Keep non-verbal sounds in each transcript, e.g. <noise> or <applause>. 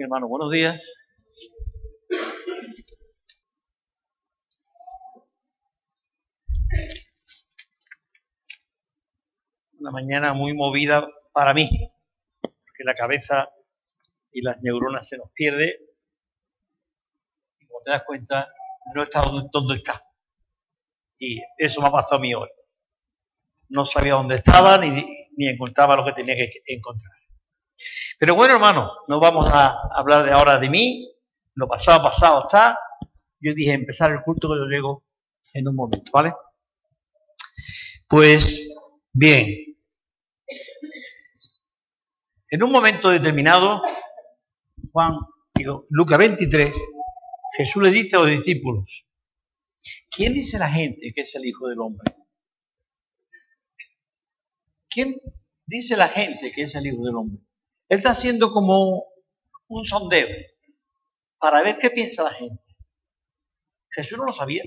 Hermano, buenos días. Una mañana muy movida para mí, porque la cabeza y las neuronas se nos pierde. Y como te das cuenta, no estado donde está. Y eso me ha pasado a mí hoy. No sabía dónde estaba ni, ni encontraba lo que tenía que encontrar. Pero bueno, hermano, no vamos a hablar de ahora de mí, lo pasado, pasado está. Yo dije empezar el culto que lo llego en un momento, ¿vale? Pues bien, en un momento determinado, Juan, digo, Lucas 23, Jesús le dice a los discípulos, ¿quién dice la gente que es el Hijo del Hombre? ¿Quién dice la gente que es el Hijo del Hombre? Él está haciendo como un sondeo para ver qué piensa la gente. Jesús no lo sabía.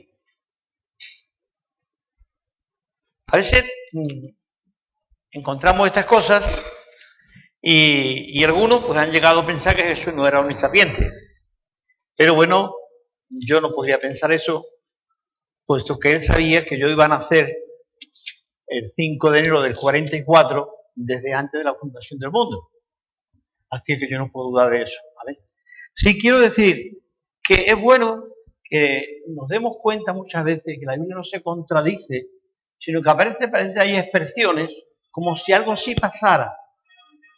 A veces mm, encontramos estas cosas y, algunos pues han llegado a pensar que Jesús no era un sapiente. Pero bueno, yo no podría pensar eso, puesto que él sabía que yo iba a nacer el 5 de enero del 44 desde antes de la fundación del mundo. Así que yo no puedo dudar de eso, ¿vale? Sí quiero decir que es bueno que nos demos cuenta muchas veces que la Biblia no se contradice, sino que aparece, parece hay expresiones como si algo así pasara.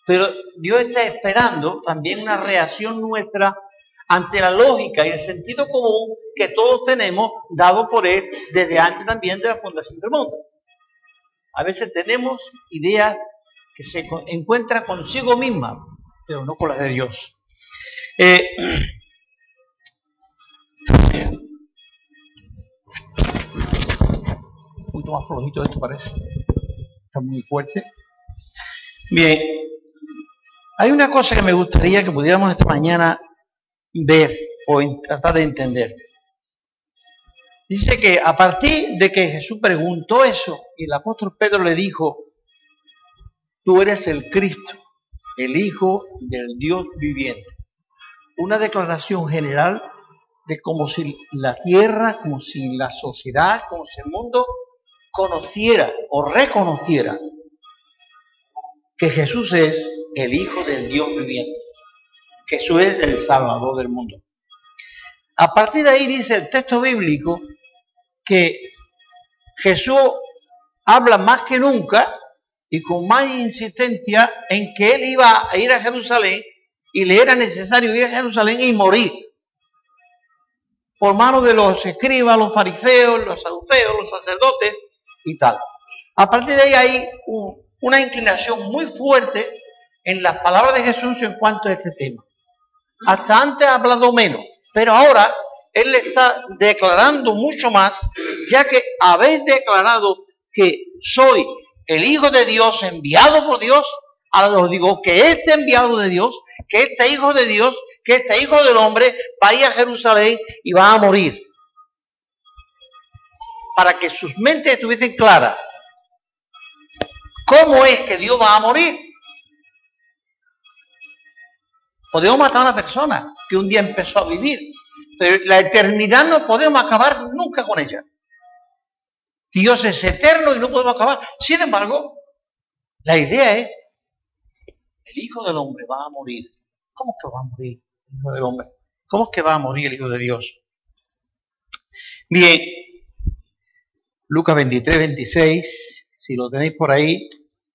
Pero Dios está esperando también una reacción nuestra ante la lógica y el sentido común que todos tenemos dado por Él desde antes también de la fundación del mundo. A veces tenemos ideas que se encuentran consigo mismas, pero no con la de Dios. Eh, un poquito más flojito esto parece. Está muy fuerte. Bien. Hay una cosa que me gustaría que pudiéramos esta mañana ver o tratar de entender. Dice que a partir de que Jesús preguntó eso y el apóstol Pedro le dijo, tú eres el Cristo, el Hijo del Dios viviente. Una declaración general de como si la tierra, como si la sociedad, como si el mundo conociera o reconociera que Jesús es el Hijo del Dios viviente. Jesús es el Salvador del mundo. A partir de ahí dice el texto bíblico que Jesús habla más que nunca y con más insistencia en que él iba a ir a Jerusalén y le era necesario ir a Jerusalén y morir por mano de los escribas, los fariseos, los saduceos, los sacerdotes y tal. A partir de ahí hay una inclinación muy fuerte en las palabras de Jesús en cuanto a este tema. Hasta antes ha hablado menos, pero ahora él le está declarando mucho más, ya que habéis declarado que soy el Hijo de Dios enviado por Dios, ahora os digo que este enviado de Dios, que este Hijo de Dios, que este Hijo del Hombre va a ir a Jerusalén y va a morir. Para que sus mentes estuviesen claras. ¿Cómo es que Dios va a morir? Podemos matar a una persona que un día empezó a vivir, pero la eternidad no podemos acabar nunca con ella. Dios es eterno y no podemos acabar. Sin embargo, la idea es, el Hijo del Hombre va a morir. ¿Cómo es que va a morir el Hijo del Hombre? ¿Cómo es que va a morir el Hijo de Dios? Bien, Lucas 23, 26, si lo tenéis por ahí,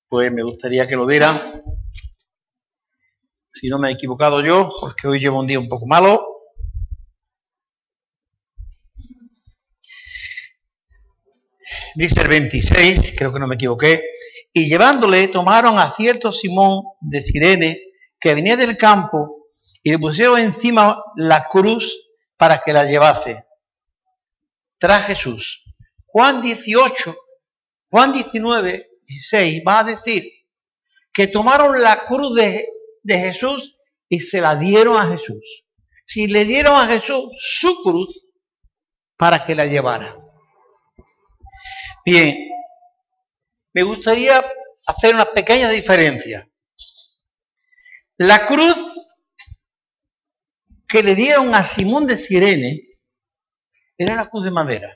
pues me gustaría que lo vieran. Si no me he equivocado yo, porque hoy llevo un día un poco malo. Dice el 26, creo que no me equivoqué, y llevándole tomaron a cierto Simón de Sirene que venía del campo y le pusieron encima la cruz para que la llevase. Tras Jesús. Juan 18, Juan 19, 16 va a decir que tomaron la cruz de, de Jesús y se la dieron a Jesús. Si le dieron a Jesús su cruz para que la llevara. Bien, me gustaría hacer una pequeña diferencia. La cruz que le dieron a Simón de Sirene era la cruz de madera.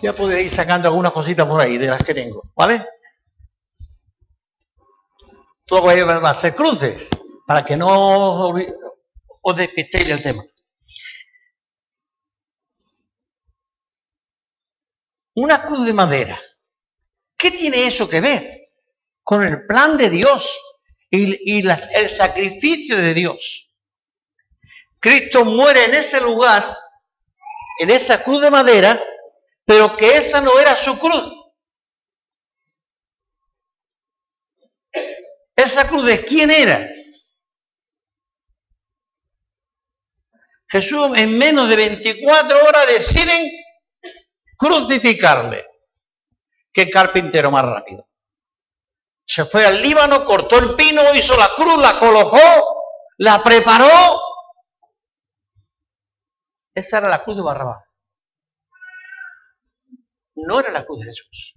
Ya podéis ir sacando algunas cositas por ahí de las que tengo, ¿vale? Todo va a ser cruces, para que no os despistéis del tema. Una cruz de madera. ¿Qué tiene eso que ver con el plan de Dios y, el sacrificio de Dios? Cristo muere en ese lugar, en esa cruz de madera, pero que esa no era su cruz. ¿Esa cruz de quién era? Jesús en menos de 24 horas deciden crucificarle. ¿Qué carpintero más rápido? Se fue al Líbano, cortó el pino, hizo la cruz, la colocó, la preparó. Esa era la cruz de Barrabás. No era la cruz de Jesús.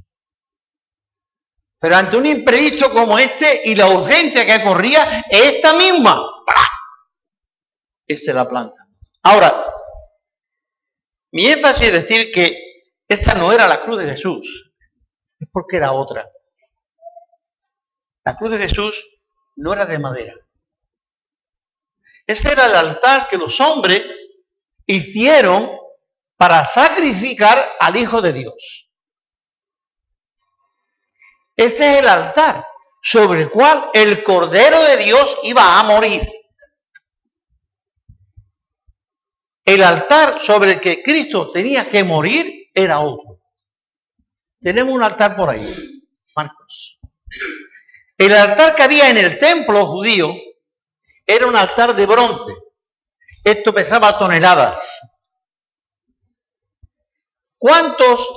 Pero ante un imprevisto como este y la urgencia que corría, esta misma. Esa es la planta. Ahora, mi énfasis es decir que esta no era la cruz de Jesús, es porque era otra. La cruz de Jesús no era de madera. Ese era el altar que los hombres hicieron para sacrificar al Hijo de Dios. Ese es el altar sobre el cual el Cordero de Dios iba a morir. El altar sobre el que Cristo tenía que morir era otro. Tenemos un altar por ahí, Marcos. El altar que había en el templo judío era un altar de bronce. Esto pesaba toneladas. ¿Cuántos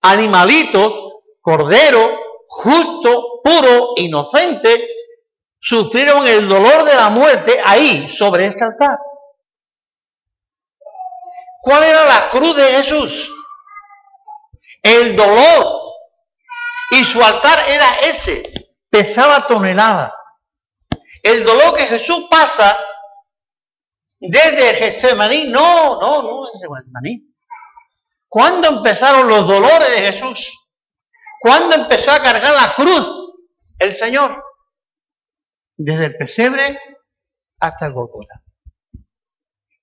animalitos, cordero, justo, puro, inocente, sufrieron el dolor de la muerte ahí, sobre ese altar? ¿Cuál era la cruz de Jesús? El dolor. Y su altar era ese, pesaba tonelada. El dolor que Jesús pasa desde Getsemaní, no, no, no, Getsemaní. ¿Cuándo empezaron los dolores de Jesús? ¿Cuándo empezó a cargar la cruz el Señor? Desde el pesebre hasta el Golgotha.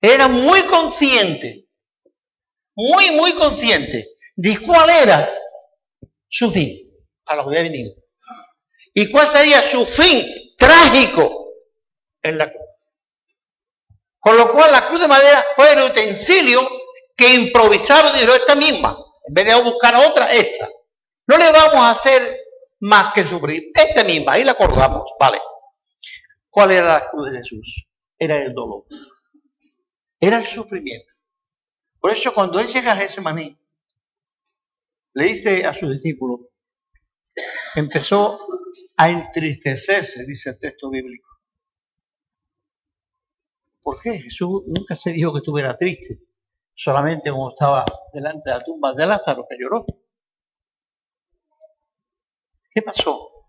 Era muy consciente muy, muy consciente de cuál era su fin a lo que había venido. Y cuál sería su fin trágico en la cruz. Con lo cual la cruz de madera fue el utensilio que improvisaron dijo esta misma. En vez de buscar otra, esta. No le vamos a hacer más que sufrir. Esta misma, ahí la acordamos, vale. ¿Cuál era la cruz de Jesús? Era el dolor. Era el sufrimiento. Por eso cuando él llega a Getsemaní, le dice a sus discípulos, empezó a entristecerse, dice el texto bíblico. ¿Por qué? Jesús nunca se dijo que estuviera triste, solamente como estaba delante de la tumba de Lázaro que lloró. ¿Qué pasó?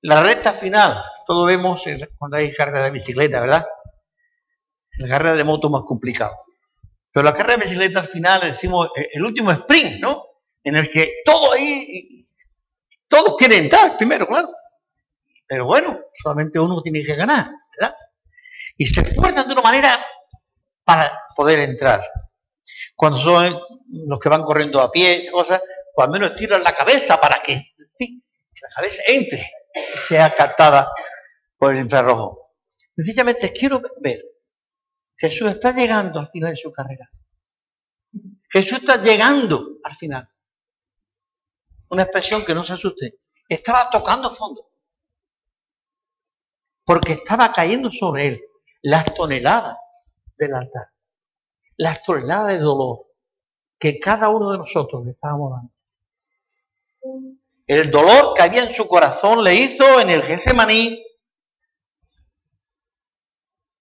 La recta final, todo vemos cuando hay carga de bicicleta, ¿verdad? La carrera de moto más complicado. Pero la carrera de bicicleta al final, decimos, eh, el último sprint, ¿no? En el que todo ahí, todos quieren entrar primero, claro. Pero bueno, solamente uno tiene que ganar, ¿verdad? Y se esfuerzan de una manera para poder entrar. Cuando son los que van corriendo a pie, cosas, pues al menos tiran la cabeza para que, que la cabeza entre y sea captada por el infrarrojo. Sencillamente quiero ver Jesús está llegando al final de su carrera. Jesús está llegando al final. Una expresión que no se asuste. Estaba tocando fondo. Porque estaba cayendo sobre él las toneladas del altar. Las toneladas de dolor que cada uno de nosotros le estábamos dando. El dolor que había en su corazón le hizo en el Getsemaní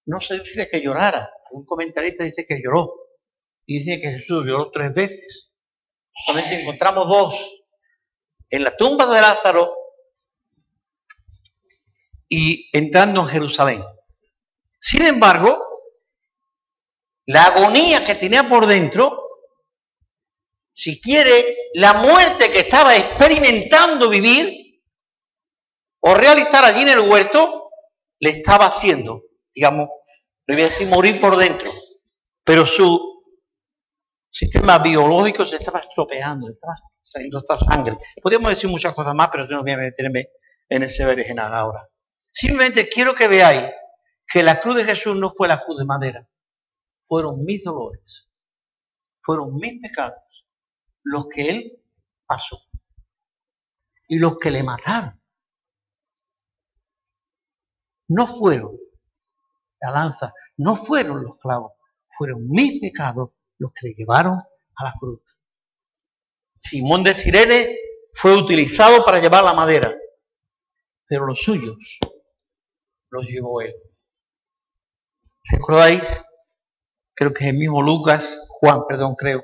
no se dice que llorara. Un comentarista dice que lloró. Y dice que Jesús lloró tres veces. Solamente encontramos dos. En la tumba de Lázaro y entrando en Jerusalén. Sin embargo, la agonía que tenía por dentro, si quiere, la muerte que estaba experimentando vivir o realizar allí en el huerto, le estaba haciendo, digamos, le voy a decir morir por dentro, pero su sistema biológico se estaba estropeando, estaba saliendo esta sangre. Podríamos decir muchas cosas más, pero yo no voy a meterme en ese berenjenal ahora. Simplemente quiero que veáis que la cruz de Jesús no fue la cruz de madera, fueron mis dolores, fueron mis pecados, los que Él pasó y los que le mataron. No fueron la lanza, no fueron los clavos, fueron mis pecados los que le llevaron a la cruz. Simón de Sirene fue utilizado para llevar la madera, pero los suyos los llevó él. ¿Recordáis? Creo que es el mismo Lucas, Juan, perdón, creo,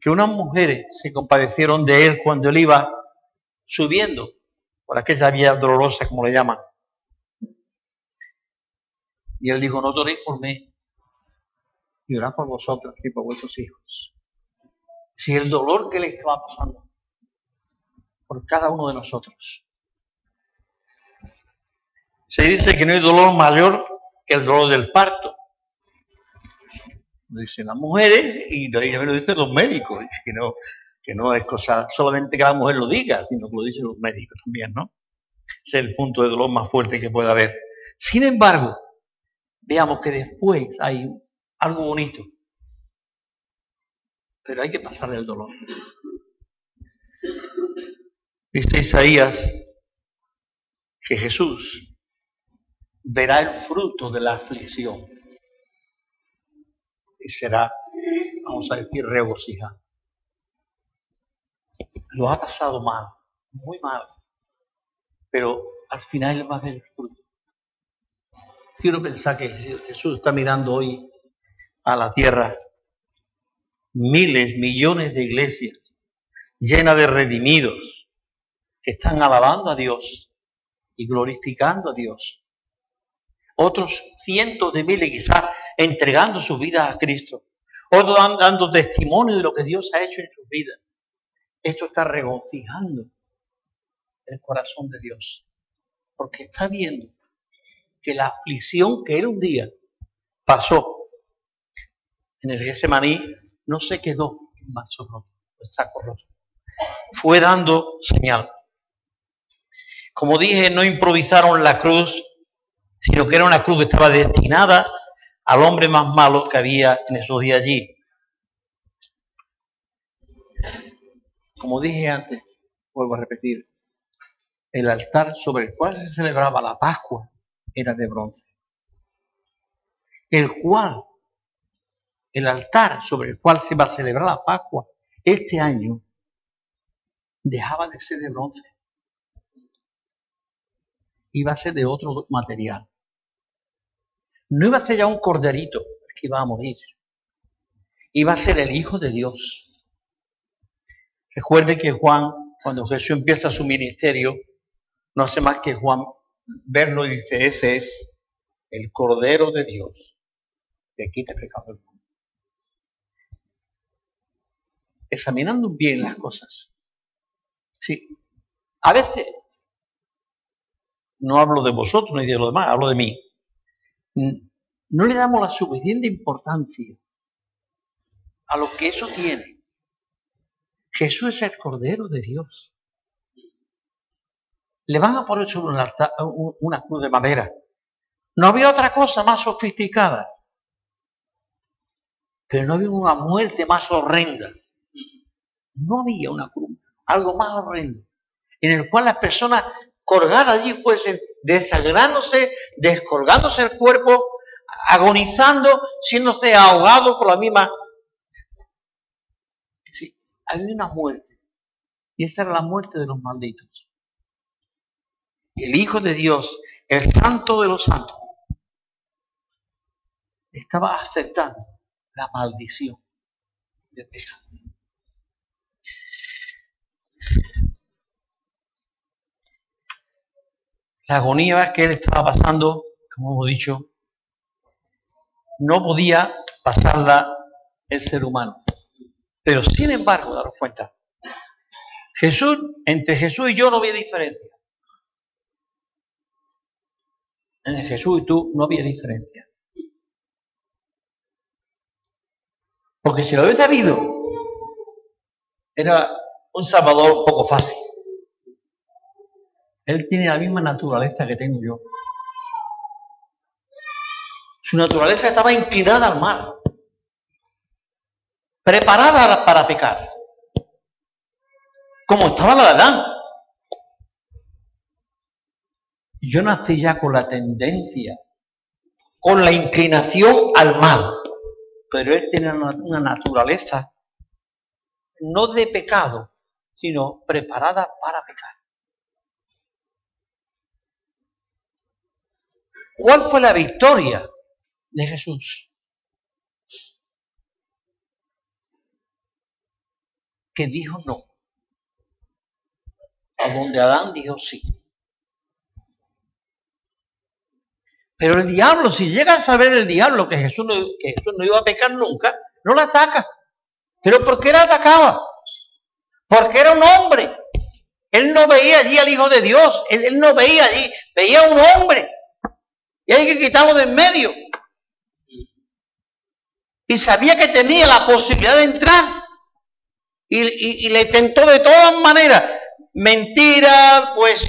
que unas mujeres se compadecieron de él cuando él iba subiendo por aquella vía dolorosa, como le llaman. Y él dijo, no toréis por mí, y orad por vosotros y por vuestros hijos. Si el dolor que le estaba pasando por cada uno de nosotros. Se dice que no hay dolor mayor que el dolor del parto. Lo dicen las mujeres y también lo dicen los médicos, que no, que no es cosa solamente que la mujer lo diga, sino que lo dicen los médicos también, ¿no? Es el punto de dolor más fuerte que puede haber. Sin embargo, veamos que después hay algo bonito. Pero hay que pasarle el dolor. Dice Isaías que Jesús verá el fruto de la aflicción y será, vamos a decir, regocijado. Lo ha pasado mal, muy mal, pero al final va a ver el fruto. Quiero pensar que Jesús está mirando hoy a la tierra miles, millones de iglesias llenas de redimidos que están alabando a Dios y glorificando a Dios. Otros cientos de miles quizás entregando sus vidas a Cristo. Otros dando testimonio de lo que Dios ha hecho en sus vidas. Esto está regocijando el corazón de Dios. Porque está viendo que la aflicción que él un día pasó en el Getsemaní no se quedó en vaso roto, el saco roto. Fue dando señal. Como dije, no improvisaron la cruz, sino que era una cruz que estaba destinada al hombre más malo que había en esos días allí. Como dije antes, vuelvo a repetir, el altar sobre el cual se celebraba la Pascua era de bronce, el cual el altar sobre el cual se va a celebrar la Pascua este año dejaba de ser de bronce. Iba a ser de otro material. No iba a ser ya un corderito que iba a morir. Iba a ser el Hijo de Dios. Recuerde que Juan, cuando Jesús empieza su ministerio, no hace más que Juan verlo y dice, ese es el Cordero de Dios que quita el pecado del mundo examinando bien las cosas. Sí, a veces, no hablo de vosotros ni de los demás, hablo de mí, no le damos la suficiente importancia a lo que eso tiene. Jesús es el Cordero de Dios. Le van a poner sobre una cruz de madera. No había otra cosa más sofisticada. Pero no había una muerte más horrenda no había una cruz, algo más horrendo, en el cual las personas colgadas allí fuesen desagrándose, descolgándose el cuerpo, agonizando, siéndose ahogados por la misma. Sí, había una muerte. Y esa era la muerte de los malditos. El Hijo de Dios, el Santo de los Santos, estaba aceptando la maldición de pecado. La agonía que él estaba pasando, como hemos dicho, no podía pasarla el ser humano. Pero sin embargo, daros cuenta, Jesús, entre Jesús y yo no había diferencia. Entre Jesús y tú no había diferencia. Porque si lo hubiese habido, era un Salvador poco fácil. Él tiene la misma naturaleza que tengo yo. Su naturaleza estaba inclinada al mal, preparada para pecar, como estaba la de Adán. Yo nací ya con la tendencia, con la inclinación al mal, pero él tiene una naturaleza no de pecado, sino preparada para pecar. ¿Cuál fue la victoria de Jesús? Que dijo no. A donde Adán dijo sí. Pero el diablo, si llega a saber el diablo que Jesús no, iba a pecar nunca, no lo ataca. ¿Pero por qué la atacaba? Porque era un hombre. Él no veía allí al Hijo de Dios. Él, no veía allí. Veía un hombre. Y hay que quitarlo de en medio. Y sabía que tenía la posibilidad de entrar. Y, y le tentó de todas maneras. Mentira, pues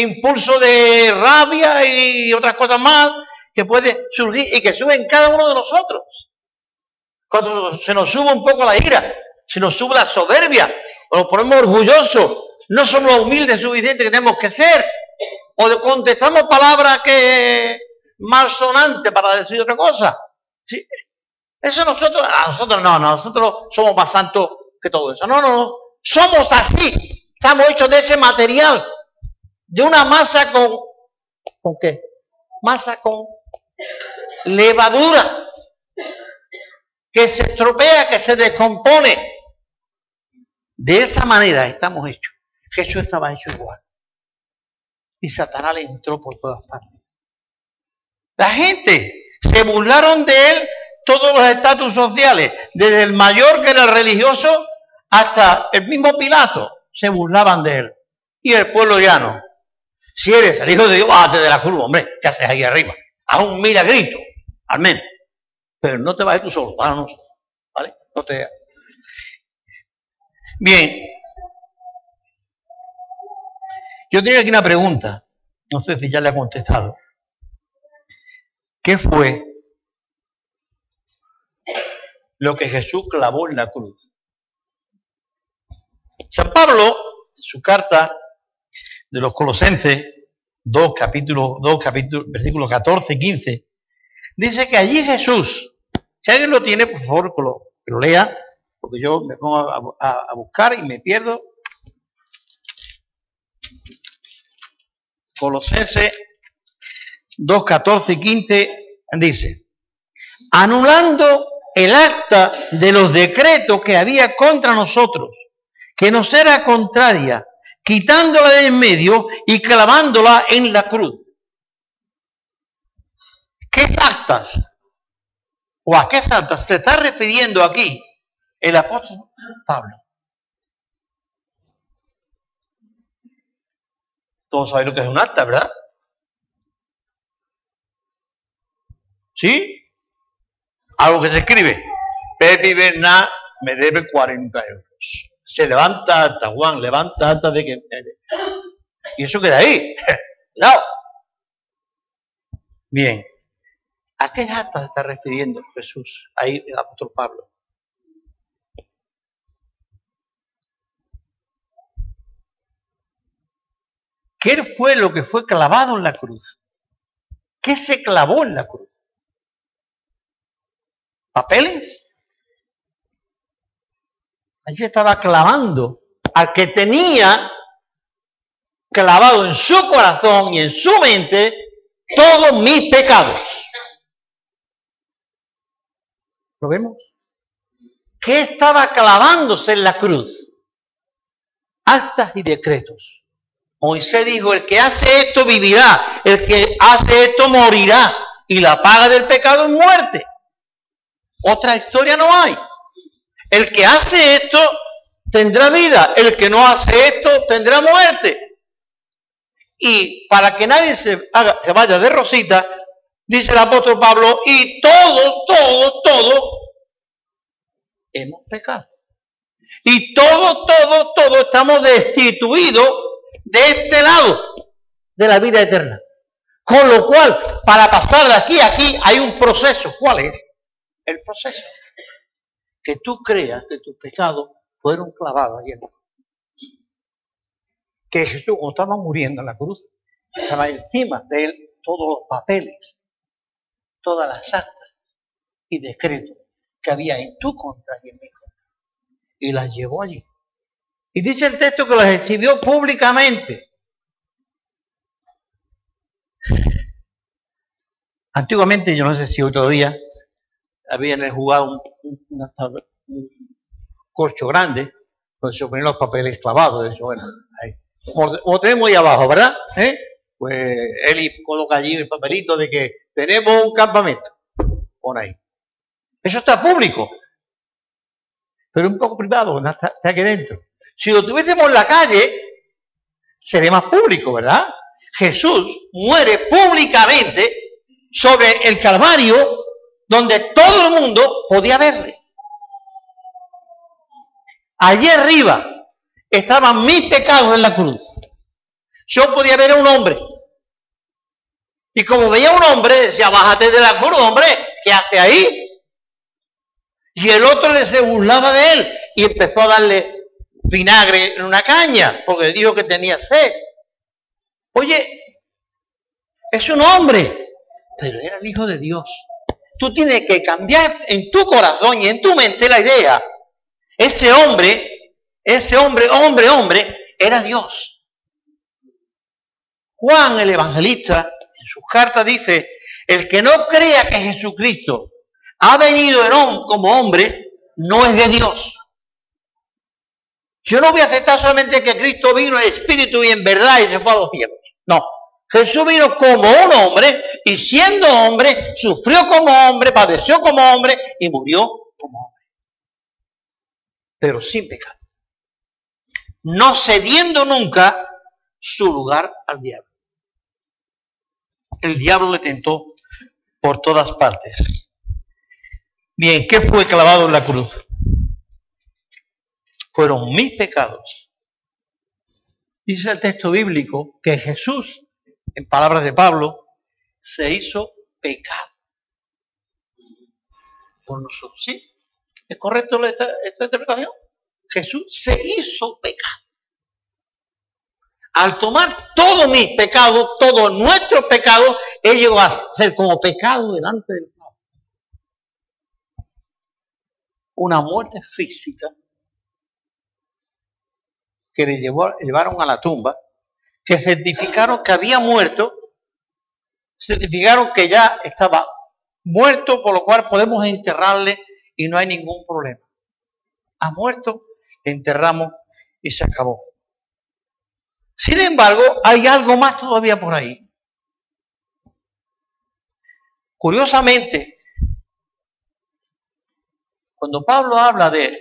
impulso de rabia y otras cosas más que puede surgir y que suben cada uno de nosotros. Cuando se nos sube un poco la ira, se nos sube la soberbia, o nos ponemos orgullosos, no somos los humildes suficientes que tenemos que ser, o contestamos palabras que malsonantes para decir otra cosa. Eso nosotros, nosotros no, nosotros somos más santos que todo eso. No, no, no. Somos así. Estamos hechos de ese material. De una masa con, ¿con qué? Masa con levadura que se estropea, que se descompone. De esa manera estamos hechos. Jesús estaba hecho igual. Y Satanás le entró por todas partes. La gente se burlaron de él todos los estatus sociales, desde el mayor que era religioso hasta el mismo Pilato, se burlaban de él. Y el pueblo llano. Si eres el hijo de Dios, bájate de la curva, hombre, ¿qué haces ahí arriba? Haz un miragrito, al menos. Pero no te vayas tú solo, para nosotros. ¿Vale? No te. Bien. Yo tenía aquí una pregunta. No sé si ya le ha contestado. ¿Qué fue lo que Jesús clavó en la cruz? San Pablo, en su carta de los Colosenses, 2 capítulos, 2 capítulos, versículos 14 y 15, Dice que allí Jesús, si alguien lo tiene, por favor, que lo, lea, porque yo me pongo a, buscar y me pierdo. Colosenses 2, 14 y 15 dice, anulando el acta de los decretos que había contra nosotros, que nos era contraria, quitándola de en medio y clavándola en la cruz. ¿Qué actas? ¿O a qué actas se está refiriendo aquí el apóstol Pablo? Todos saben lo que es un acta, ¿verdad? ¿Sí? Algo que se escribe. Pepe Bernard me debe 40 euros. Se levanta acta, Juan, levanta acta de que... Y eso queda ahí. <laughs> No. Bien. ¿A qué acta se está refiriendo Jesús? Ahí el apóstol Pablo. ¿Qué fue lo que fue clavado en la cruz? ¿Qué se clavó en la cruz? ¿Papeles? Allí estaba clavando al que tenía clavado en su corazón y en su mente todos mis pecados. ¿Lo vemos? ¿Qué estaba clavándose en la cruz? Actas y decretos. Moisés dijo, el que hace esto vivirá, el que hace esto morirá, y la paga del pecado es muerte. Otra historia no hay. El que hace esto tendrá vida, el que no hace esto tendrá muerte. Y para que nadie se, haga, se vaya de rosita, dice el apóstol Pablo, y todos, todos, todos hemos pecado. Y todos, todos, todos estamos destituidos de este lado de la vida eterna. Con lo cual, para pasar de aquí a aquí hay un proceso. ¿Cuál es? El proceso. Que tú creas que tus pecados fueron clavados ahí en la cruz. Que Jesús, cuando estaba muriendo en la cruz, estaba encima de él todos los papeles, todas las actas y decretos que había en tu contra y en mi contra. Y las llevó allí. Y dice el texto que las exhibió públicamente. Antiguamente, yo no sé si hoy todavía, habían jugado un, corcho grande, pues se ponían los papeles clavados. Eso, bueno, ahí. Tenemos ahí abajo, ¿verdad? ¿Eh? Pues él coloca allí el papelito de que tenemos un campamento. Por ahí. Eso está público. Pero un poco privado, está, está aquí dentro. Si lo tuviésemos en la calle, sería más público, ¿verdad? Jesús muere públicamente sobre el Calvario, donde todo el mundo podía verle. Allí arriba estaban mis pecados en la cruz. Yo podía ver a un hombre. Y como veía a un hombre, decía, bájate de la cruz, hombre, ¿qué hace ahí? Y el otro le se burlaba de él y empezó a darle vinagre en una caña, porque dijo que tenía sed. Oye, es un hombre, pero era el Hijo de Dios. Tú tienes que cambiar en tu corazón y en tu mente la idea. Ese hombre, ese hombre, hombre, hombre, era Dios. Juan el Evangelista en sus cartas dice, el que no crea que Jesucristo ha venido en como hombre, no es de Dios. Yo no voy a aceptar solamente que Cristo vino en espíritu y en verdad y se fue a los cielos. No. Jesús vino como un hombre y siendo hombre, sufrió como hombre, padeció como hombre y murió como hombre. Pero sin pecado. No cediendo nunca su lugar al diablo. El diablo le tentó por todas partes. Bien, ¿qué fue clavado en la cruz? Fueron mis pecados. Dice el texto bíblico que Jesús, en palabras de Pablo, se hizo pecado por nosotros. ¿Sí? ¿Es correcto esta, interpretación? Jesús se hizo pecado. Al tomar todos mis pecados, todos nuestros pecados, Él llegó a ser como pecado delante del una muerte física que le llevaron a la tumba, que certificaron que había muerto, certificaron que ya estaba muerto, por lo cual podemos enterrarle y no hay ningún problema. Ha muerto, enterramos y se acabó. Sin embargo, hay algo más todavía por ahí. Curiosamente, cuando Pablo habla de,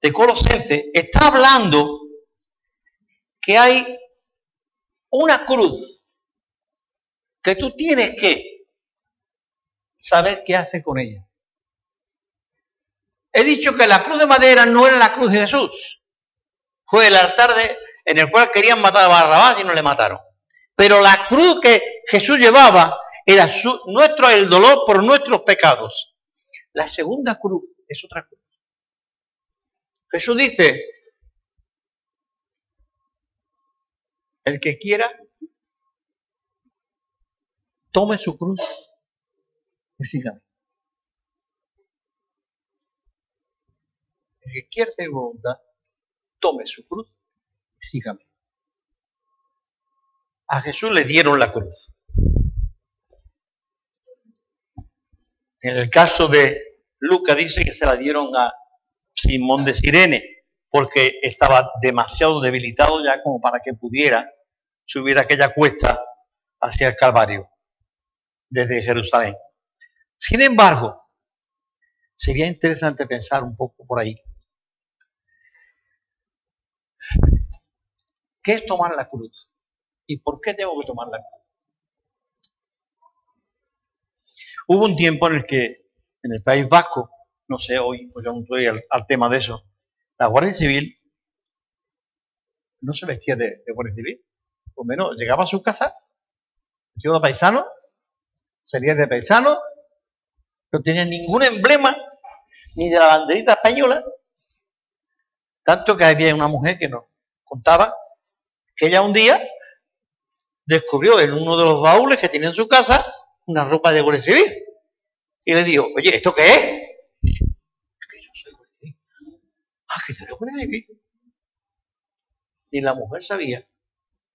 de Colosense, está hablando que hay una cruz que tú tienes que saber qué hace con ella. He dicho que la cruz de madera no era la cruz de Jesús. Fue el altar de, en el cual querían matar a Barrabás y no le mataron. Pero la cruz que Jesús llevaba era su, nuestro, el dolor por nuestros pecados. La segunda cruz es otra cruz. Jesús dice, el que quiera, tome su cruz y sígame. El que quiera hacer voluntad, tome su cruz y sígame. A Jesús le dieron la cruz. En el caso de Lucas dice que se la dieron a Simón de Sirene, porque estaba demasiado debilitado ya como para que pudiera subir aquella cuesta hacia el Calvario, desde Jerusalén. Sin embargo, sería interesante pensar un poco por ahí. ¿Qué es tomar la cruz? ¿Y por qué tengo que tomar la cruz? Hubo un tiempo en el que en el País Vasco, no sé hoy, pues yo no estoy al, tema de eso, la Guardia Civil no se vestía de, Guardia Civil. Por menos llegaba a su casa, vestido de paisano, salía de paisano, no tenía ningún emblema, ni de la banderita española, tanto que había una mujer que nos contaba que ella un día descubrió en uno de los baúles que tiene en su casa una ropa de Guardia Civil. Y le dijo, oye, ¿esto qué? Es que yo soy Guardia Civil. Ah, que yo soy Guardia Civil. Y la mujer sabía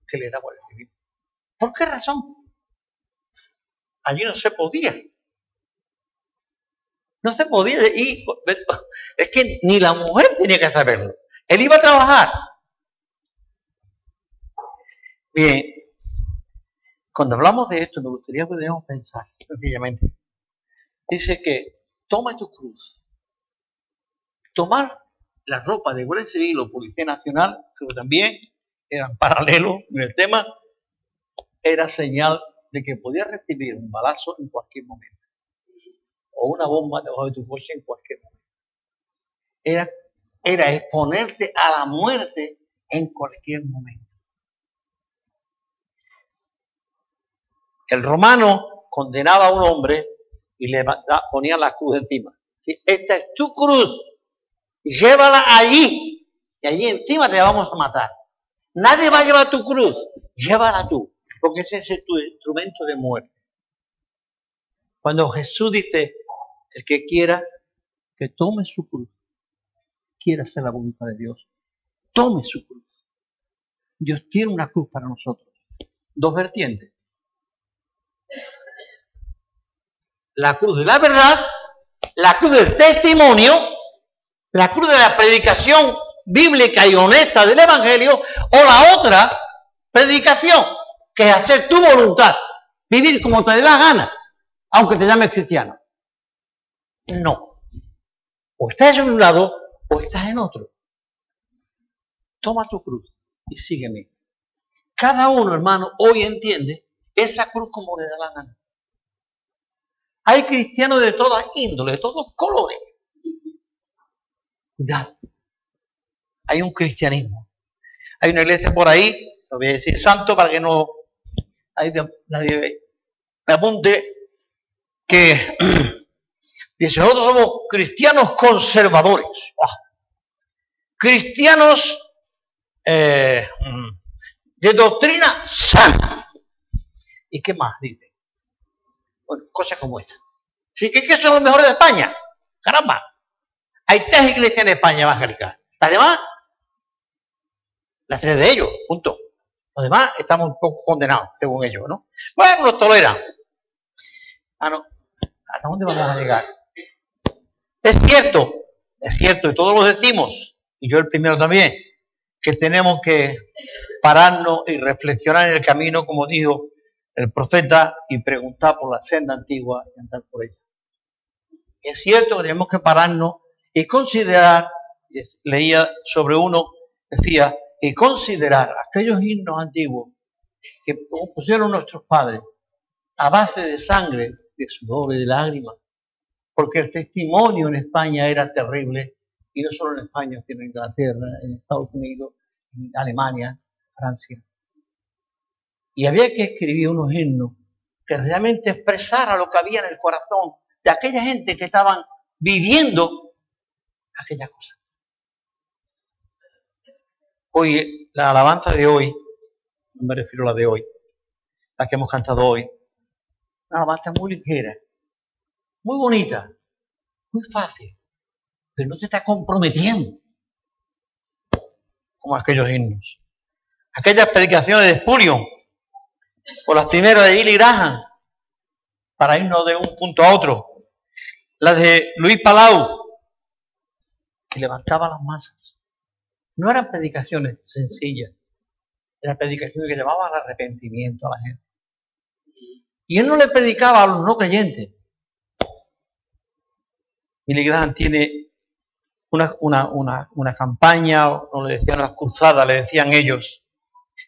que le era Guardia Civil. ¿Por qué razón? Allí no se podía. No se podía. Y <laughs> es que ni la mujer tenía que saberlo. Él iba a trabajar. Bien, cuando hablamos de esto, me gustaría que pudiéramos pensar, sencillamente. Dice que toma tu cruz. Tomar la ropa de Guardia Civil o Policía Nacional, que también eran paralelos en el tema, era señal de que podías recibir un balazo en cualquier momento. O una bomba debajo de tu coche en cualquier momento. Era, era exponerte a la muerte en cualquier momento. El romano condenaba a un hombre y le ponía la cruz encima. Esta es tu cruz, llévala allí y allí encima te vamos a matar. Nadie va a llevar tu cruz, llévala tú, porque ese es tu instrumento de muerte. Cuando Jesús dice, el que quiera que tome su cruz, quiera hacer la voluntad de Dios, tome su cruz. Dios tiene una cruz para nosotros. Dos vertientes. La cruz de la verdad, la cruz del testimonio, la cruz de la predicación bíblica y honesta del Evangelio, o la otra predicación, que es hacer tu voluntad, vivir como te dé la gana, aunque te llames cristiano. No. O estás en un lado o estás en otro. Toma tu cruz y sígueme. Cada uno, hermano, hoy entiende esa cruz como le da la gana. Hay cristianos de todas índoles, de todos colores. Cuidado. Hay un cristianismo. Hay una iglesia por ahí, no voy a decir santo para que no nadie me apunte, que <clears throat> dice, nosotros somos cristianos conservadores. Cristianos eh, de doctrina sana. ¿Y qué más? Dice. Bueno, cosas como esta. ¿Sí? ¿Qué, ¿Qué son los mejores de España? Caramba. Hay tres iglesias en España evangélicas. Las demás, las tres de ellos, punto. Los demás estamos un poco condenados, según ellos, ¿no? Bueno, los toleran. Ah, no. ¿Hasta dónde vamos a llegar? Es cierto, es cierto, y todos lo decimos, y yo el primero también, que tenemos que pararnos y reflexionar en el camino, como dijo el profeta y preguntar por la senda antigua y andar por ella. Es cierto que tenemos que pararnos y considerar, leía sobre uno, decía, y considerar aquellos himnos antiguos que pusieron nuestros padres a base de sangre, de sudor y de lágrimas, porque el testimonio en España era terrible, y no solo en España, sino en Inglaterra, en Estados Unidos, en Alemania, Francia. Y había que escribir unos himnos que realmente expresara lo que había en el corazón de aquella gente que estaban viviendo aquella cosa. Hoy, la alabanza de hoy, no me refiero a la de hoy, la que hemos cantado hoy, una alabanza muy ligera, muy bonita, muy fácil, pero no te está comprometiendo como aquellos himnos. Aquellas predicaciones de Spurion, o las primeras de Billy para irnos de un punto a otro. Las de Luis Palau, que levantaba las masas. No eran predicaciones sencillas, eran predicaciones que llamaban al arrepentimiento a la gente. Y él no le predicaba a los no creyentes. Billy Graham tiene una, una, una, una campaña, o le decían las cruzadas, le decían ellos,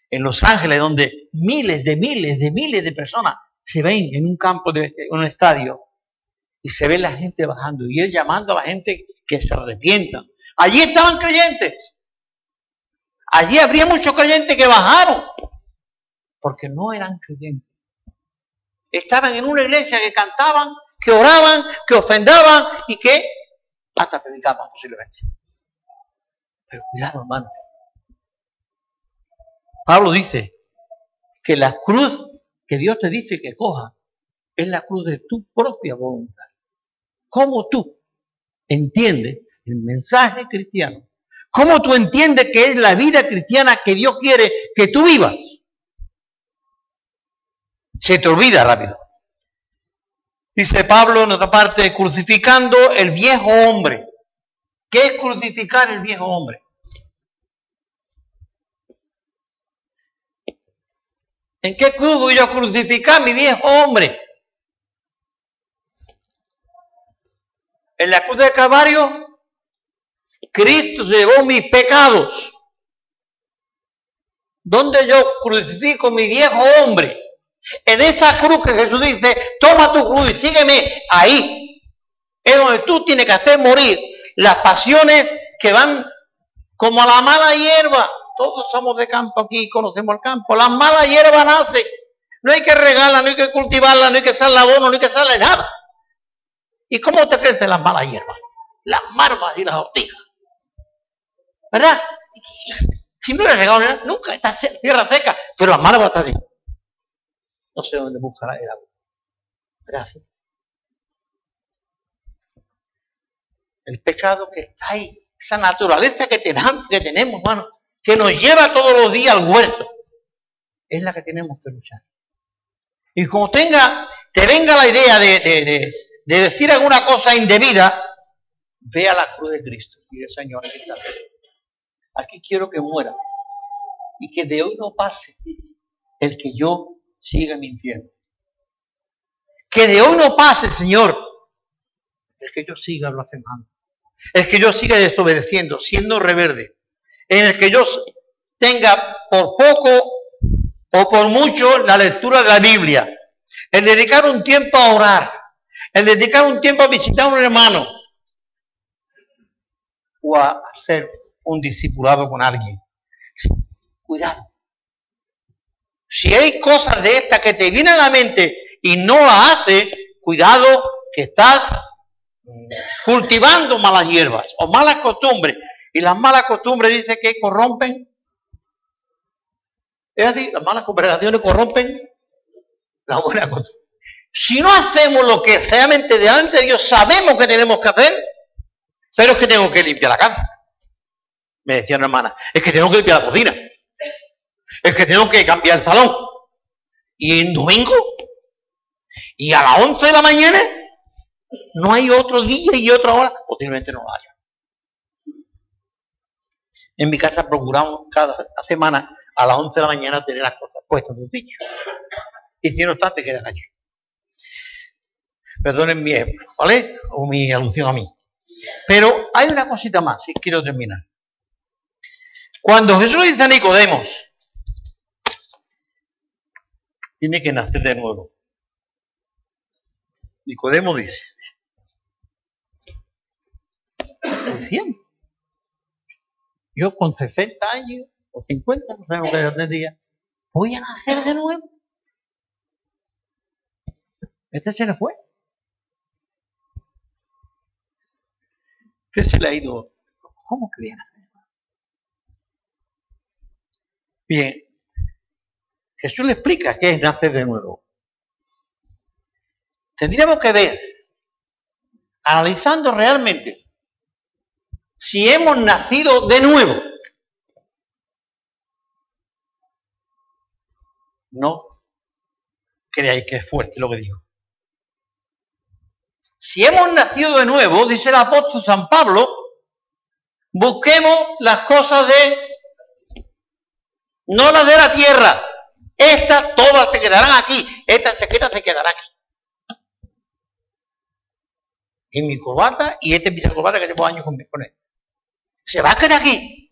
en Los Ángeles, donde miles de miles de miles de personas se ven en un campo de en un estadio y se ve la gente bajando y él llamando a la gente que se arrepientan. Allí estaban creyentes. Allí habría muchos creyentes que bajaron porque no eran creyentes. Estaban en una iglesia que cantaban, que oraban, que ofendaban y que hasta predicaban posiblemente. Pero cuidado, hermano. Pablo dice que la cruz que Dios te dice que coja es la cruz de tu propia voluntad. ¿Cómo tú entiendes el mensaje cristiano? ¿Cómo tú entiendes que es la vida cristiana que Dios quiere que tú vivas? Se te olvida rápido. Dice Pablo en otra parte, crucificando el viejo hombre. ¿Qué es crucificar el viejo hombre? ¿En qué cruz voy yo a crucificar mi viejo hombre? En la cruz del Calvario, Cristo llevó mis pecados. ¿Dónde yo crucifico mi viejo hombre? En esa cruz que Jesús dice, toma tu cruz y sígueme ahí. Es donde tú tienes que hacer morir las pasiones que van como a la mala hierba. Todos somos de campo aquí, conocemos el campo. La mala hierba nace. No hay que regarla, no hay que cultivarla, no hay que hacerle abono, no hay que hacerle nada. ¿Y cómo te crecen las malas hierbas? Las marvas y las ortigas. ¿Verdad? Si no le regalo nunca está tierra seca, pero las marvas están así. No sé dónde buscará el agua. Gracias. El pecado que está ahí, esa naturaleza que, que tenemos, hermano, que nos lleva todos los días al huerto, es la que tenemos que luchar. Y como tenga, te venga la idea de, decir alguna cosa indebida, ve a la cruz de Cristo. Mire, Señor, aquí. Aquí quiero que muera. Y que de hoy no pase el que yo siga mintiendo. Que de hoy no pase, Señor, el que yo siga blasfemando. El que yo siga desobedeciendo, siendo reverde en el que yo tenga por poco o por mucho la lectura de la Biblia, el dedicar un tiempo a orar, el dedicar un tiempo a visitar a un hermano o a hacer un discipulado con alguien. Cuidado. Si hay cosas de estas que te vienen a la mente y no las haces, cuidado que estás cultivando malas hierbas o malas costumbres y las malas costumbres dice que corrompen. Es así, las malas conversaciones corrompen la buena costumbre. Si no hacemos lo que realmente delante de Dios sabemos que tenemos que hacer, pero es que tengo que limpiar la casa. Me decía una hermana, es que tengo que limpiar la cocina. Es que tengo que cambiar el salón. Y en domingo, y a las 11 de la mañana, no hay otro día y otra hora, posiblemente no lo haya. En mi casa procuramos cada semana a las 11 de la mañana tener las cosas puestas de un sitio. Y si no está, te quedan allí. Perdonen mi ejemplo, ¿vale? O mi alusión a mí. Pero hay una cosita más, y quiero terminar. Cuando Jesús dice a Nicodemos, tiene que nacer de nuevo. Nicodemo dice, diciendo, yo con 60 años o 50, no sé lo que voy a nacer de nuevo. Este se le fue. Este se le ha ido. ¿Cómo que? Bien, Jesús le explica qué es nacer de nuevo. Tendríamos que ver, analizando realmente si hemos nacido de nuevo. No creáis que es fuerte lo que digo. Si hemos nacido de nuevo, dice el apóstol San Pablo, busquemos las cosas de, no las de la tierra. Estas todas se quedarán aquí, estas secretas se quedarán aquí. en mi corbata y este es mi corbata que llevo años con, él. Se va a quedar aquí.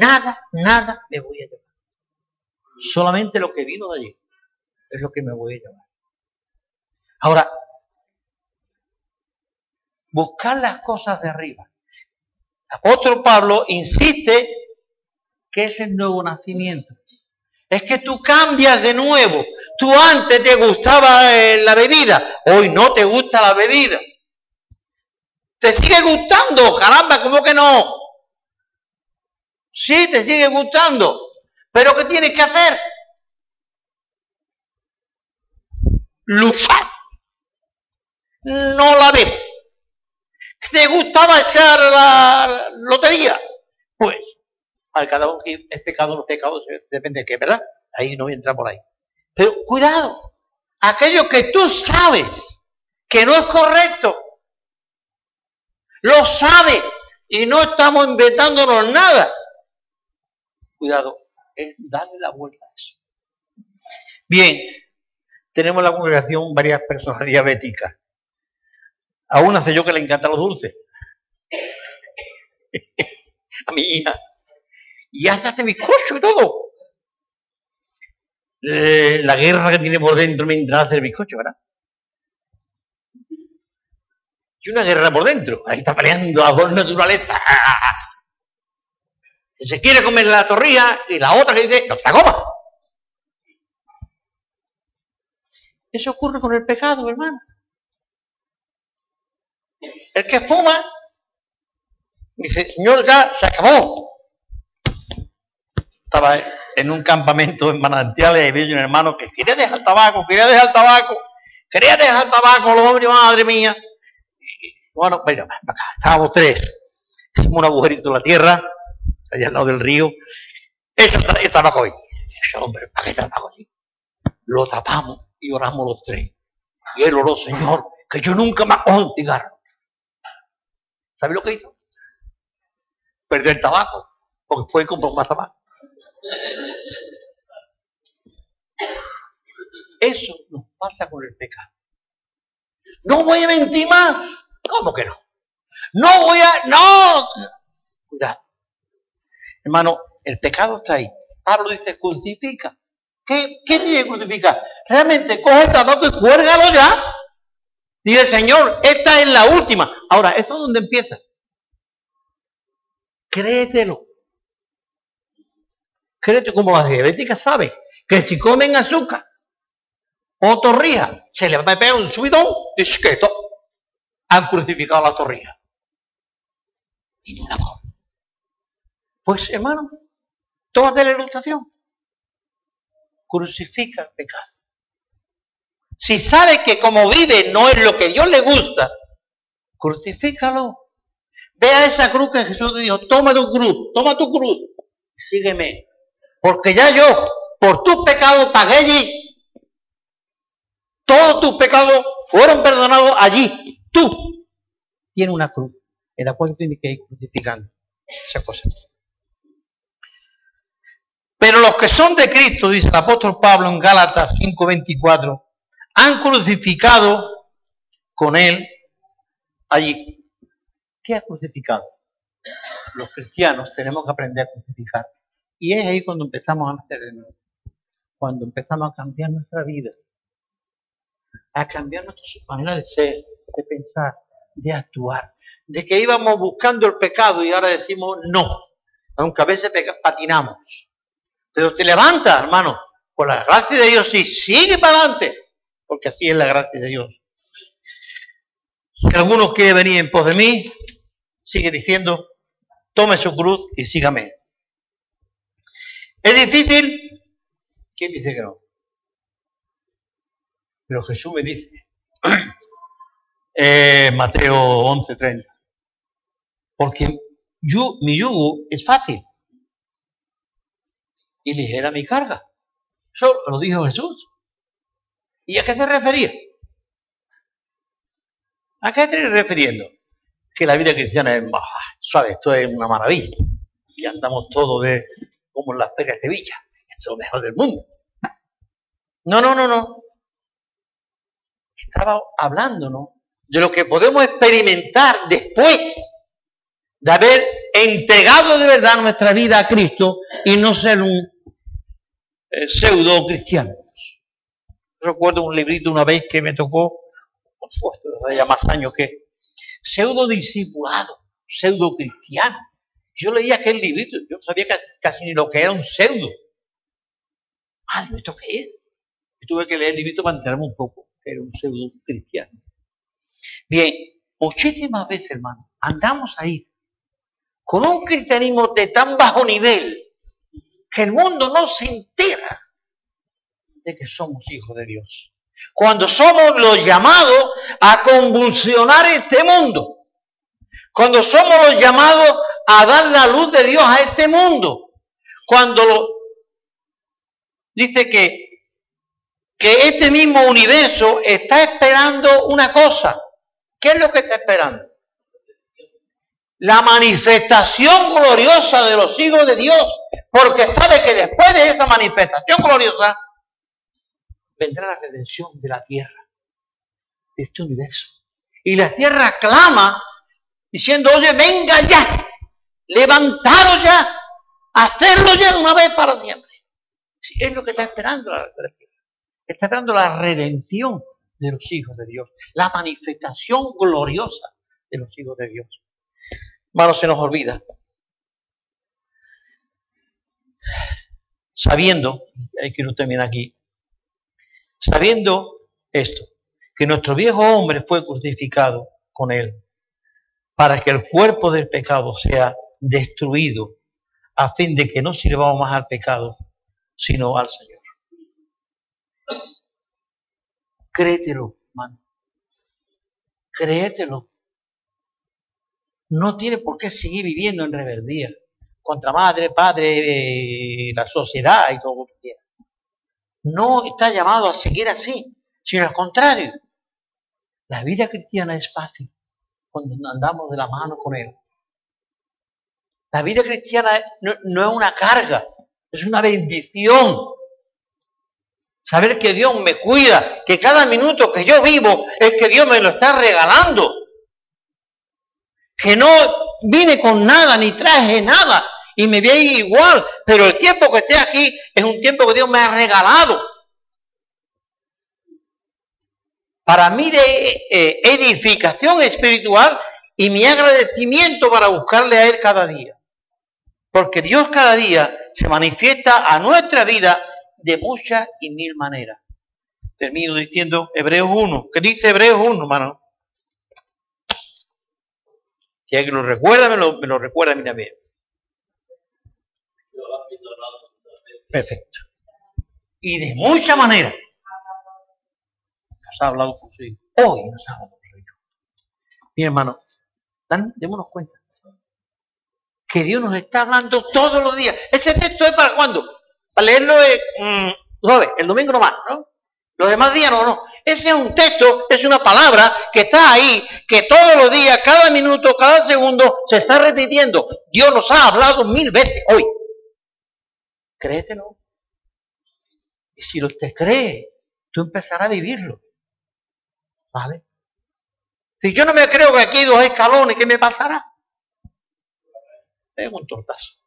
Nada, nada me voy a llevar. Solamente lo que vino de allí es lo que me voy a llevar. Ahora, buscar las cosas de arriba. Apóstol Pablo insiste que es el nuevo nacimiento. Es que tú cambias de nuevo. Tú antes te gustaba eh, la bebida, hoy no te gusta la bebida. Te sigue gustando, caramba, ¿cómo que no? Sí, te sigue gustando. Pero ¿qué tienes que hacer? Luchar. No la ves. ¿Te gustaba echar la lotería? Pues, al cada uno que es pecado, los pecados, depende de qué, ¿verdad? Ahí no entra por ahí. Pero cuidado, aquello que tú sabes que no es correcto, lo sabes y no estamos inventándonos nada. Cuidado, es darle la vuelta a eso. Bien, tenemos en la congregación varias personas diabéticas. A una sé yo que le encantan los dulces. a <laughs> mi hija. Y hace bizcocho y todo. Eh, la guerra que tiene por dentro mientras hace el bizcocho, ¿verdad? Y una guerra por dentro. Ahí está peleando a dos naturalezas. <laughs> Se quiere comer la torrilla y la otra que dice, no te la comas. Eso ocurre con el pecado, hermano. El que fuma, dice, Señor, ya se acabó. Estaba en un campamento en Manantiales y vi un hermano que quería dejar tabaco, quería dejar tabaco, quería dejar tabaco, lo hombre, madre mía. bueno, venga, acá, estábamos tres. Hicimos un agujerito en la tierra, allá al lado del río. Ese el tabaco ahí. Ese hombre, ¿para qué tabaco ahí? Lo tapamos y oramos los tres. Y él oró, Señor, que yo nunca más cojo un cigarro. ¿Sabe lo que hizo? Perdió el tabaco, porque fue y compró más tabaco. Eso nos pasa con el pecado. No voy a mentir más. ¿Cómo que no? No voy a... No. Cuidado. Hermano, el pecado está ahí. Pablo dice, crucifica. ¿Qué, qué tiene que crucificar? Realmente coge el tabaco y cuérgalo ya. Dile, Señor, esta es la última. Ahora, ¿esto es donde empieza? Créetelo. Créete como las diabéticas saben que si comen azúcar o torrija, se les va a pegar un subidón y esqueto. Han crucificado la torrija. Y ni una cosa. Pues, hermano, de la ilustración. Crucifica el pecado. Si sabe que como vive no es lo que Dios le gusta, crucifícalo. Vea esa cruz que Jesús te dijo, toma tu cruz, toma tu cruz, sígueme. Porque ya yo, por tus pecados, pagué allí. Todos tus pecados fueron perdonados allí. Tú tienes una cruz en la cual tienes que ir crucificando esa cosa. Pero los que son de Cristo, dice el apóstol Pablo en Gálatas 5:24, han crucificado con él allí. ¿Qué ha crucificado? Los cristianos tenemos que aprender a crucificar. Y es ahí cuando empezamos a nacer de nuevo. Cuando empezamos a cambiar nuestra vida. A cambiar nuestra manera de ser, de pensar, de actuar. De que íbamos buscando el pecado y ahora decimos no. Aunque a veces patinamos. Pero te levanta, hermano. Por la gracia de Dios, y sigue para adelante porque así es la gracia de Dios. Si alguno quiere venir en pos de mí, sigue diciendo, tome su cruz y sígame. ¿Es difícil? ¿Quién dice que no? Pero Jesús me dice, <clears throat> eh, Mateo 11:30, porque yo, mi yugo es fácil y ligera mi carga. Eso lo dijo Jesús. ¿Y a qué se refería? ¿A qué te refiriendo? Que la vida cristiana es más suave, esto es una maravilla. Y andamos todos de como en las ferias de Villa. Esto es lo mejor del mundo. No, no, no, no. estaba hablándonos de lo que podemos experimentar después de haber entregado de verdad nuestra vida a Cristo y no ser un eh, pseudo cristiano. Recuerdo un librito una vez que me tocó, pues, hace ya más años que, pseudo discipulado, pseudo cristiano. Yo leía aquel librito, yo no sabía casi, ni lo que era un pseudo. Ah, ¿esto qué es? Tuve que leer el librito para enterarme un poco, que era un pseudo cristiano. Bien, muchísimas veces, hermano, andamos ahí con un cristianismo de tan bajo nivel que el mundo no se entera que somos hijos de Dios. Cuando somos los llamados a convulsionar este mundo. Cuando somos los llamados a dar la luz de Dios a este mundo. Cuando lo, dice que, que este mismo universo está esperando una cosa. ¿Qué es lo que está esperando? La manifestación gloriosa de los hijos de Dios, porque sabe que después de esa manifestación gloriosa vendrá la redención de la tierra, de este universo. Y la tierra clama diciendo, oye, venga ya, levantaros ya, hacerlo ya de una vez para siempre. es lo que está esperando la, tierra. Está esperando la redención de los hijos de Dios, la manifestación gloriosa de los hijos de Dios. Hermano, se nos olvida. Sabiendo, hay que no termina aquí, sabiendo esto, que nuestro viejo hombre fue crucificado con él, para que el cuerpo del pecado sea destruido, a fin de que no sirvamos más al pecado, sino al Señor. Créetelo, hermano. Créetelo. No tiene por qué seguir viviendo en rebeldía contra madre, padre, eh, la sociedad y todo lo que quiera no está llamado a seguir así, sino al contrario. La vida cristiana es fácil cuando andamos de la mano con Él. La vida cristiana no, es una carga, es una bendición. Saber que Dios me cuida, que cada minuto que yo vivo es que Dios me lo está regalando. Que no vine con nada ni traje nada, y me ve igual, pero el tiempo que esté aquí es un tiempo que Dios me ha regalado. Para mí de eh, edificación espiritual y mi agradecimiento para buscarle a Él cada día. Porque Dios cada día se manifiesta a nuestra vida de muchas y mil maneras. Termino diciendo Hebreos 1. ¿Qué dice Hebreos 1, hermano? Si alguien lo recuerda, me lo, me lo recuerda a mí también. Perfecto. Y de mucha manera nos ha hablado con su hijo. Hoy nos ha hablado con su hijo. Mi hermano, dan, démonos cuenta que Dios nos está hablando todos los días. Ese texto es para cuándo? Para leerlo el, mm, el domingo nomás, ¿no? Los demás días no, no. Ese es un texto, es una palabra que está ahí, que todos los días, cada minuto, cada segundo se está repitiendo. Dios nos ha hablado mil veces hoy. Créetelo. Y si usted cree, tú empezarás a vivirlo. ¿Vale? Si yo no me creo que aquí hay dos escalones, ¿qué me pasará? Es un tortazo.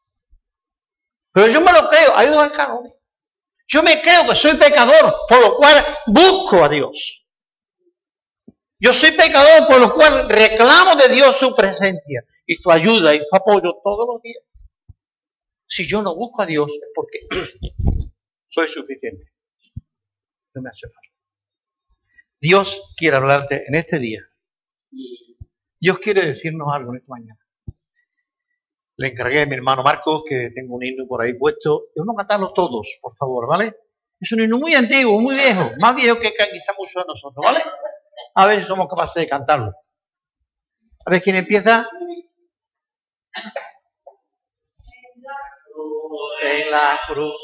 Pero yo me lo creo, hay dos escalones. Yo me creo que soy pecador, por lo cual busco a Dios. Yo soy pecador, por lo cual reclamo de Dios su presencia y su ayuda y su apoyo todos los días. Si yo no busco a Dios es porque <clears throat> soy suficiente. No me hace falta. Dios quiere hablarte en este día. Dios quiere decirnos algo en esta mañana. Le encargué a mi hermano Marcos que tengo un himno por ahí puesto. Vamos a cantarlo todos, por favor, ¿vale? Es un himno muy antiguo, muy viejo, más viejo que quizá muchos de nosotros, ¿vale? A ver si somos capaces de cantarlo. A ver quién empieza en la cruz.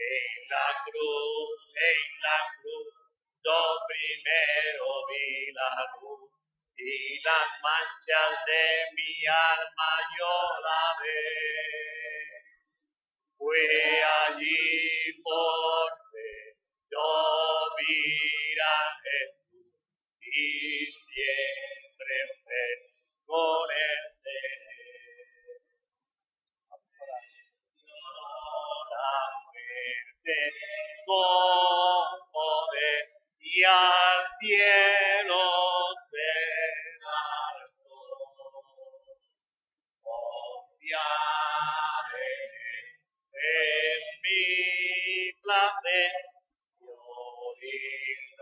En la cruz, en la cruz, do primero vi la luz y las manchas de mi alma yo lavé. Fue allí por fe, yo vi a Jesús y siempre con él seré. La muerte con poder y al cielo se alzó. Confiar en él es mi placer,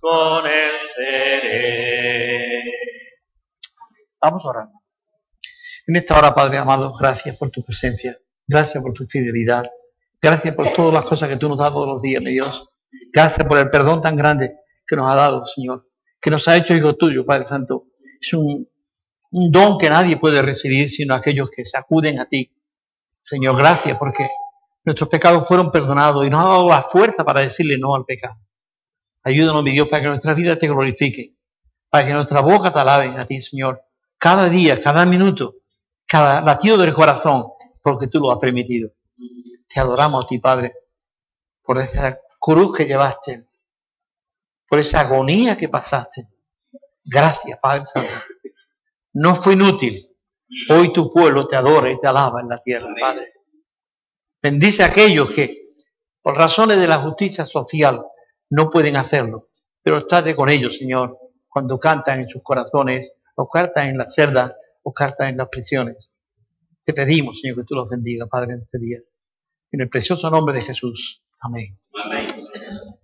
con él seré. Vamos orando. En esta hora, Padre amado, gracias por tu presencia, gracias por tu fidelidad, gracias por todas las cosas que tú nos das todos los días, mi Dios. Gracias por el perdón tan grande que nos ha dado, Señor, que nos ha hecho hijos tuyos, Padre Santo. Es un, un don que nadie puede recibir sino aquellos que se acuden a ti. Señor, gracias porque nuestros pecados fueron perdonados y nos ha dado la fuerza para decirle no al pecado. Ayúdanos, mi Dios, para que nuestra vida te glorifique, para que nuestra boca te alabe a ti, Señor, cada día, cada minuto, cada latido del corazón, porque tú lo has permitido. Te adoramos a ti, Padre, por esa cruz que llevaste, por esa agonía que pasaste. Gracias, Padre Santo. No fue inútil. Hoy tu pueblo te adora y te alaba en la tierra, Padre. Bendice a aquellos que, por razones de la justicia social, no pueden hacerlo. Pero estate con ellos, Señor, cuando cantan en sus corazones, o cantan en las celdas, o cantan en las prisiones. Te pedimos, Señor, que tú los bendiga, Padre, en este día. En el precioso nombre de Jesús. Amén. Amén.